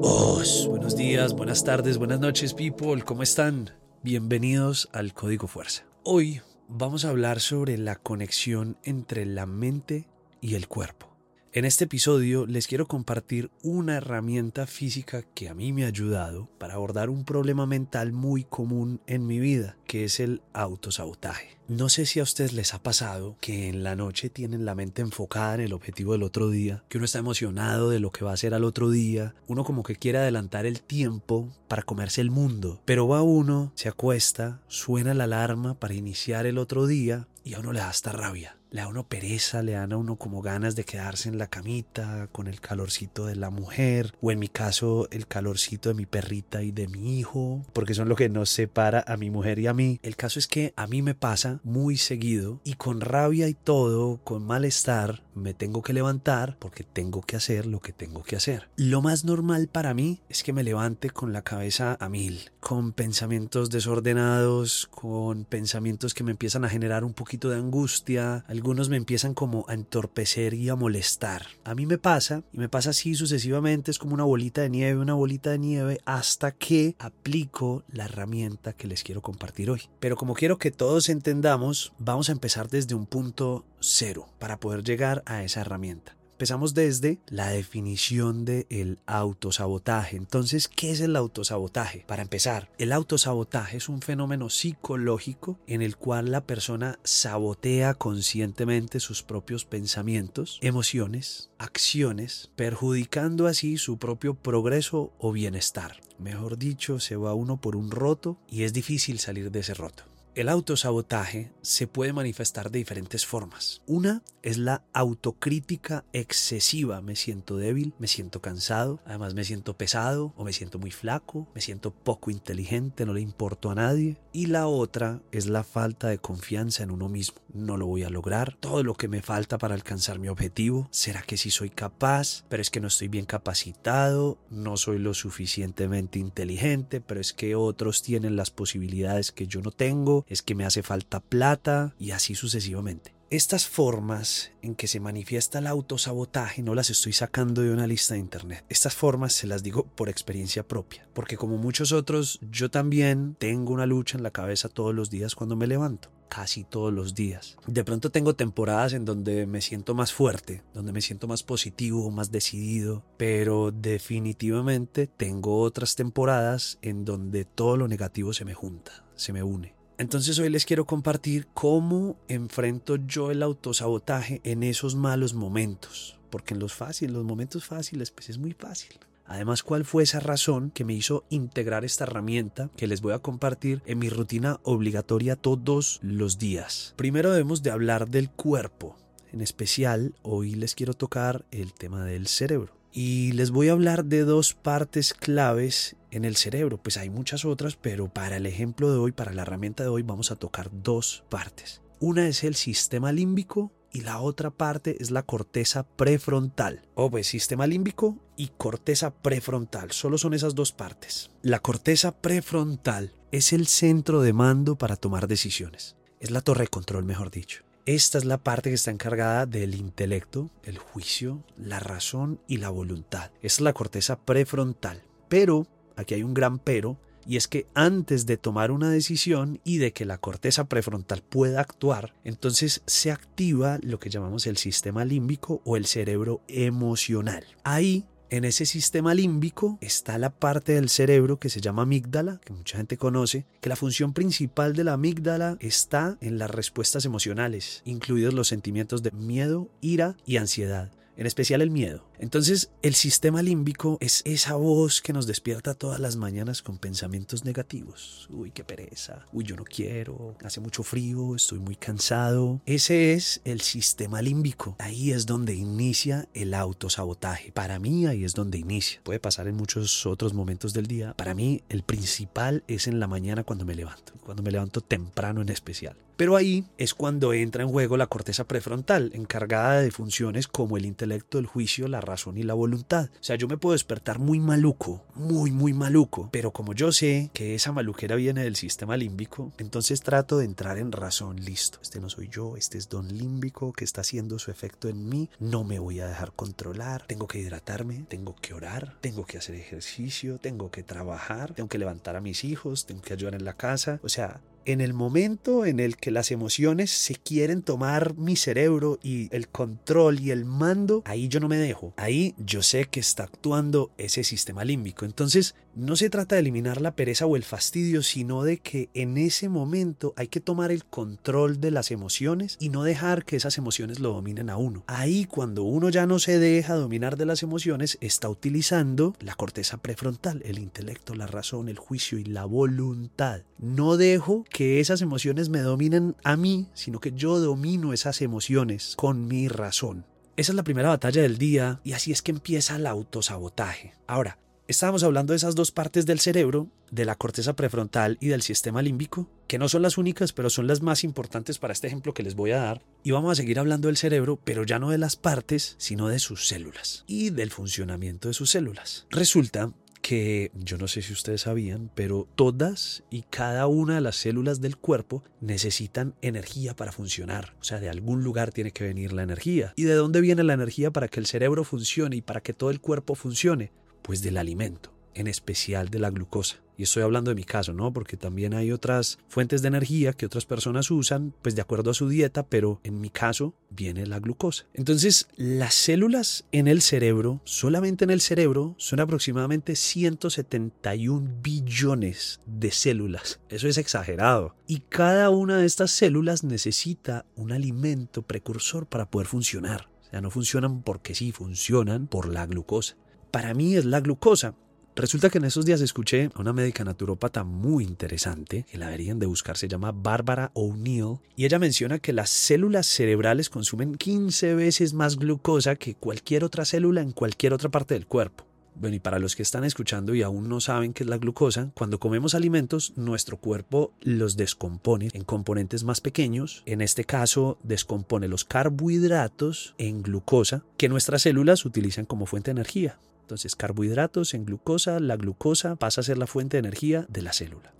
Buenos días, buenas tardes, buenas noches, people. ¿Cómo están? Bienvenidos al Código Fuerza. Hoy vamos a hablar sobre la conexión entre la mente y el cuerpo. En este episodio les quiero compartir una herramienta física que a mí me ha ayudado para abordar un problema mental muy común en mi vida, que es el autosabotaje. No sé si a ustedes les ha pasado que en la noche tienen la mente enfocada en el objetivo del otro día, que uno está emocionado de lo que va a hacer al otro día, uno como que quiere adelantar el tiempo para comerse el mundo, pero va uno, se acuesta, suena la alarma para iniciar el otro día y a uno le da hasta rabia le da uno pereza, le dan a uno como ganas de quedarse en la camita con el calorcito de la mujer o en mi caso el calorcito de mi perrita y de mi hijo, porque son lo que nos separa a mi mujer y a mí. El caso es que a mí me pasa muy seguido y con rabia y todo, con malestar, me tengo que levantar porque tengo que hacer lo que tengo que hacer. Lo más normal para mí es que me levante con la cabeza a mil, con pensamientos desordenados, con pensamientos que me empiezan a generar un poquito de angustia, algunos me empiezan como a entorpecer y a molestar. A mí me pasa, y me pasa así sucesivamente, es como una bolita de nieve, una bolita de nieve, hasta que aplico la herramienta que les quiero compartir hoy. Pero como quiero que todos entendamos, vamos a empezar desde un punto cero para poder llegar a esa herramienta. Empezamos desde la definición del el autosabotaje. Entonces, ¿qué es el autosabotaje? Para empezar, el autosabotaje es un fenómeno psicológico en el cual la persona sabotea conscientemente sus propios pensamientos, emociones, acciones, perjudicando así su propio progreso o bienestar. Mejor dicho, se va uno por un roto y es difícil salir de ese roto. El autosabotaje se puede manifestar de diferentes formas. Una es la autocrítica excesiva. Me siento débil, me siento cansado, además me siento pesado o me siento muy flaco, me siento poco inteligente, no le importo a nadie. Y la otra es la falta de confianza en uno mismo. No lo voy a lograr, todo lo que me falta para alcanzar mi objetivo. ¿Será que sí soy capaz? Pero es que no estoy bien capacitado, no soy lo suficientemente inteligente, pero es que otros tienen las posibilidades que yo no tengo es que me hace falta plata y así sucesivamente. Estas formas en que se manifiesta el autosabotaje no las estoy sacando de una lista de internet. Estas formas se las digo por experiencia propia, porque como muchos otros, yo también tengo una lucha en la cabeza todos los días cuando me levanto casi todos los días. De pronto tengo temporadas en donde me siento más fuerte, donde me siento más positivo, más decidido, pero definitivamente tengo otras temporadas en donde todo lo negativo se me junta, se me une. Entonces hoy les quiero compartir cómo enfrento yo el autosabotaje en esos malos momentos, porque en los fáciles, los momentos fáciles, pues es muy fácil. Además, ¿cuál fue esa razón que me hizo integrar esta herramienta que les voy a compartir en mi rutina obligatoria todos los días? Primero debemos de hablar del cuerpo. En especial, hoy les quiero tocar el tema del cerebro. Y les voy a hablar de dos partes claves en el cerebro. Pues hay muchas otras, pero para el ejemplo de hoy, para la herramienta de hoy, vamos a tocar dos partes. Una es el sistema límbico y la otra parte es la corteza prefrontal. O pues sistema límbico y corteza prefrontal. Solo son esas dos partes. La corteza prefrontal es el centro de mando para tomar decisiones. Es la torre de control, mejor dicho. Esta es la parte que está encargada del intelecto, el juicio, la razón y la voluntad. es la corteza prefrontal. Pero, aquí hay un gran pero, y es que antes de tomar una decisión y de que la corteza prefrontal pueda actuar, entonces se activa lo que llamamos el sistema límbico o el cerebro emocional. Ahí en ese sistema límbico está la parte del cerebro que se llama amígdala, que mucha gente conoce, que la función principal de la amígdala está en las respuestas emocionales, incluidos los sentimientos de miedo, ira y ansiedad en especial el miedo. Entonces, el sistema límbico es esa voz que nos despierta todas las mañanas con pensamientos negativos. Uy, qué pereza. Uy, yo no quiero. Hace mucho frío, estoy muy cansado. Ese es el sistema límbico. Ahí es donde inicia el autosabotaje. Para mí ahí es donde inicia. Puede pasar en muchos otros momentos del día. Para mí el principal es en la mañana cuando me levanto. Cuando me levanto temprano en especial. Pero ahí es cuando entra en juego la corteza prefrontal, encargada de funciones como el intelecto, el juicio, la razón y la voluntad. O sea, yo me puedo despertar muy maluco, muy, muy maluco, pero como yo sé que esa maluquera viene del sistema límbico, entonces trato de entrar en razón, listo, este no soy yo, este es don límbico que está haciendo su efecto en mí, no me voy a dejar controlar, tengo que hidratarme, tengo que orar, tengo que hacer ejercicio, tengo que trabajar, tengo que levantar a mis hijos, tengo que ayudar en la casa, o sea, en el momento en el que las emociones se quieren tomar mi cerebro y el control y el mando, ahí yo no me dejo. Ahí yo sé que está actuando ese sistema límbico. Entonces, no se trata de eliminar la pereza o el fastidio, sino de que en ese momento hay que tomar el control de las emociones y no dejar que esas emociones lo dominen a uno. Ahí cuando uno ya no se deja dominar de las emociones, está utilizando la corteza prefrontal, el intelecto, la razón, el juicio y la voluntad. No dejo que esas emociones me dominen a mí, sino que yo domino esas emociones con mi razón. Esa es la primera batalla del día y así es que empieza el autosabotaje. Ahora, Estábamos hablando de esas dos partes del cerebro, de la corteza prefrontal y del sistema límbico, que no son las únicas, pero son las más importantes para este ejemplo que les voy a dar. Y vamos a seguir hablando del cerebro, pero ya no de las partes, sino de sus células y del funcionamiento de sus células. Resulta que yo no sé si ustedes sabían, pero todas y cada una de las células del cuerpo necesitan energía para funcionar. O sea, de algún lugar tiene que venir la energía. ¿Y de dónde viene la energía para que el cerebro funcione y para que todo el cuerpo funcione? Pues del alimento, en especial de la glucosa. Y estoy hablando de mi caso, ¿no? Porque también hay otras fuentes de energía que otras personas usan, pues de acuerdo a su dieta, pero en mi caso viene la glucosa. Entonces, las células en el cerebro, solamente en el cerebro, son aproximadamente 171 billones de células. Eso es exagerado. Y cada una de estas células necesita un alimento precursor para poder funcionar. O sea, no funcionan porque sí, funcionan por la glucosa para mí es la glucosa. Resulta que en esos días escuché a una médica naturópata muy interesante, que la deberían de buscar, se llama Bárbara O'Neill, y ella menciona que las células cerebrales consumen 15 veces más glucosa que cualquier otra célula en cualquier otra parte del cuerpo. Bueno, y para los que están escuchando y aún no saben qué es la glucosa, cuando comemos alimentos, nuestro cuerpo los descompone en componentes más pequeños. En este caso, descompone los carbohidratos en glucosa que nuestras células utilizan como fuente de energía. Entonces, carbohidratos en glucosa, la glucosa pasa a ser la fuente de energía de la célula.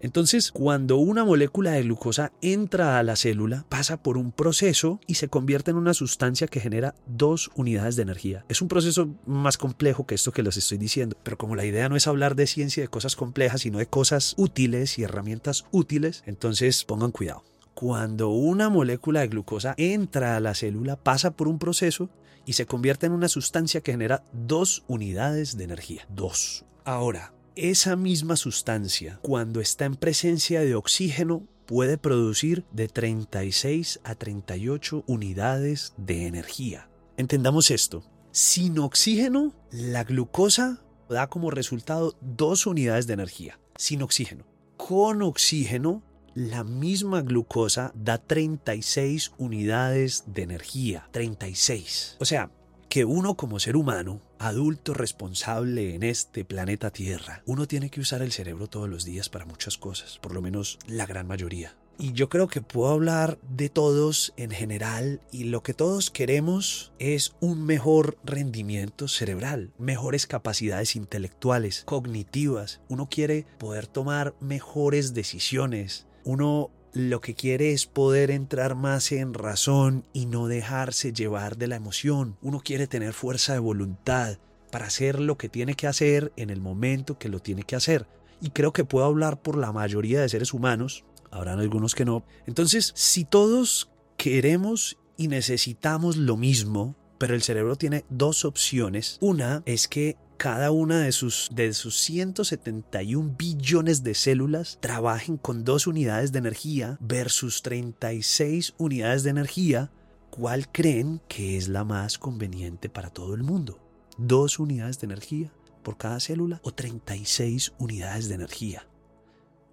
Entonces, cuando una molécula de glucosa entra a la célula, pasa por un proceso y se convierte en una sustancia que genera dos unidades de energía. Es un proceso más complejo que esto que les estoy diciendo, pero como la idea no es hablar de ciencia de cosas complejas, sino de cosas útiles y herramientas útiles, entonces pongan cuidado. Cuando una molécula de glucosa entra a la célula, pasa por un proceso y se convierte en una sustancia que genera dos unidades de energía. Dos. Ahora, esa misma sustancia, cuando está en presencia de oxígeno, puede producir de 36 a 38 unidades de energía. Entendamos esto. Sin oxígeno, la glucosa da como resultado dos unidades de energía. Sin oxígeno. Con oxígeno, la misma glucosa da 36 unidades de energía. 36. O sea, que uno como ser humano, adulto responsable en este planeta Tierra, uno tiene que usar el cerebro todos los días para muchas cosas, por lo menos la gran mayoría. Y yo creo que puedo hablar de todos en general y lo que todos queremos es un mejor rendimiento cerebral, mejores capacidades intelectuales, cognitivas. Uno quiere poder tomar mejores decisiones, uno lo que quiere es poder entrar más en razón y no dejarse llevar de la emoción. Uno quiere tener fuerza de voluntad para hacer lo que tiene que hacer en el momento que lo tiene que hacer. Y creo que puedo hablar por la mayoría de seres humanos, habrán algunos que no. Entonces, si todos queremos y necesitamos lo mismo, pero el cerebro tiene dos opciones. Una es que cada una de sus, de sus 171 billones de células trabajen con dos unidades de energía versus 36 unidades de energía, ¿cuál creen que es la más conveniente para todo el mundo? ¿Dos unidades de energía por cada célula o 36 unidades de energía?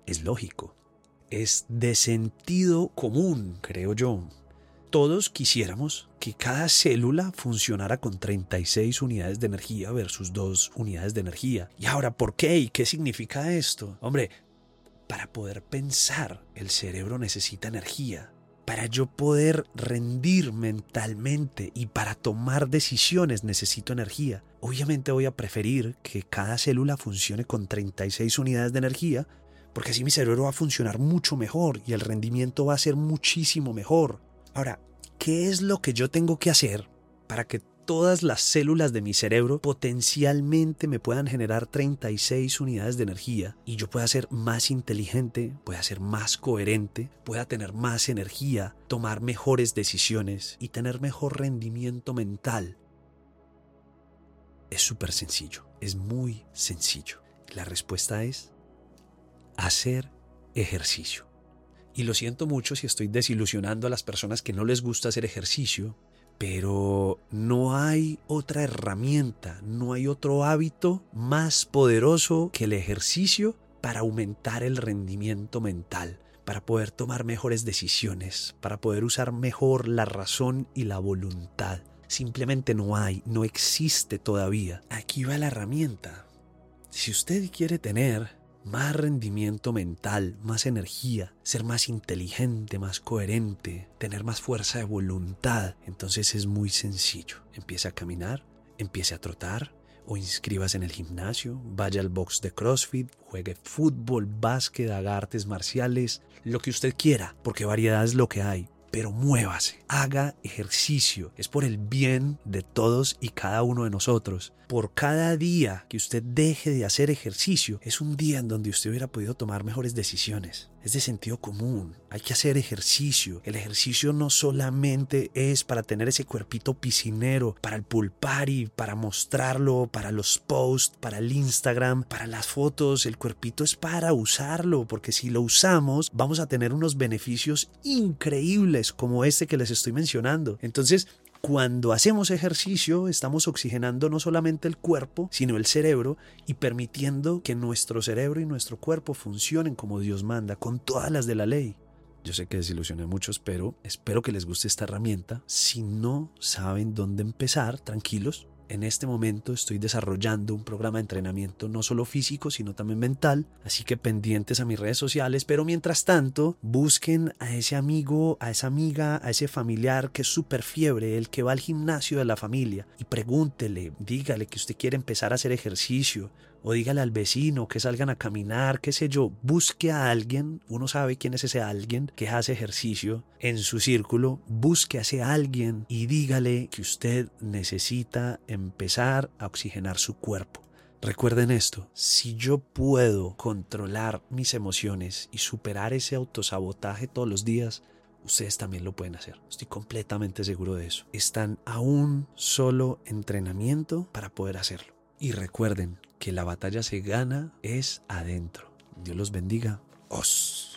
Es lógico, es de sentido común, creo yo todos quisiéramos que cada célula funcionara con 36 unidades de energía versus 2 unidades de energía. Y ahora, ¿por qué y qué significa esto? Hombre, para poder pensar, el cerebro necesita energía. Para yo poder rendir mentalmente y para tomar decisiones necesito energía. Obviamente voy a preferir que cada célula funcione con 36 unidades de energía, porque así mi cerebro va a funcionar mucho mejor y el rendimiento va a ser muchísimo mejor. Ahora, ¿qué es lo que yo tengo que hacer para que todas las células de mi cerebro potencialmente me puedan generar 36 unidades de energía y yo pueda ser más inteligente, pueda ser más coherente, pueda tener más energía, tomar mejores decisiones y tener mejor rendimiento mental. Es súper sencillo, es muy sencillo. La respuesta es hacer ejercicio. Y lo siento mucho si estoy desilusionando a las personas que no les gusta hacer ejercicio, pero no hay otra herramienta, no hay otro hábito más poderoso que el ejercicio para aumentar el rendimiento mental, para poder tomar mejores decisiones, para poder usar mejor la razón y la voluntad. Simplemente no hay, no existe todavía. Aquí va la herramienta. Si usted quiere tener más rendimiento mental, más energía, ser más inteligente, más coherente, tener más fuerza de voluntad. Entonces es muy sencillo. Empiece a caminar, empiece a trotar o inscríbase en el gimnasio, vaya al box de CrossFit, juegue fútbol, básquet, haga artes marciales, lo que usted quiera, porque variedad es lo que hay pero muévase, haga ejercicio. Es por el bien de todos y cada uno de nosotros. Por cada día que usted deje de hacer ejercicio, es un día en donde usted hubiera podido tomar mejores decisiones es de sentido común. Hay que hacer ejercicio. El ejercicio no solamente es para tener ese cuerpito piscinero, para el pool party, para mostrarlo, para los posts, para el Instagram, para las fotos. El cuerpito es para usarlo, porque si lo usamos vamos a tener unos beneficios increíbles como este que les estoy mencionando. Entonces, cuando hacemos ejercicio estamos oxigenando no solamente el cuerpo, sino el cerebro y permitiendo que nuestro cerebro y nuestro cuerpo funcionen como Dios manda, con todas las de la ley. Yo sé que desilusioné a muchos, pero espero que les guste esta herramienta. Si no saben dónde empezar, tranquilos, en este momento estoy desarrollando un programa de entrenamiento no solo físico, sino también mental, así que pendientes a mis redes sociales, pero mientras tanto, busquen a ese amigo, a esa amiga, a ese familiar que es súper fiebre, el que va al gimnasio de la familia, y pregúntele, dígale que usted quiere empezar a hacer ejercicio, o dígale al vecino que salgan a caminar, qué sé yo, busque a alguien, uno sabe quién es ese alguien que hace ejercicio en su círculo, busque a ese alguien y dígale que usted necesita empezar a oxigenar su cuerpo. Recuerden esto, si yo puedo controlar mis emociones y superar ese autosabotaje todos los días, ustedes también lo pueden hacer. Estoy completamente seguro de eso. Están a un solo entrenamiento para poder hacerlo. Y recuerden que la batalla se gana es adentro. Dios los bendiga. Os.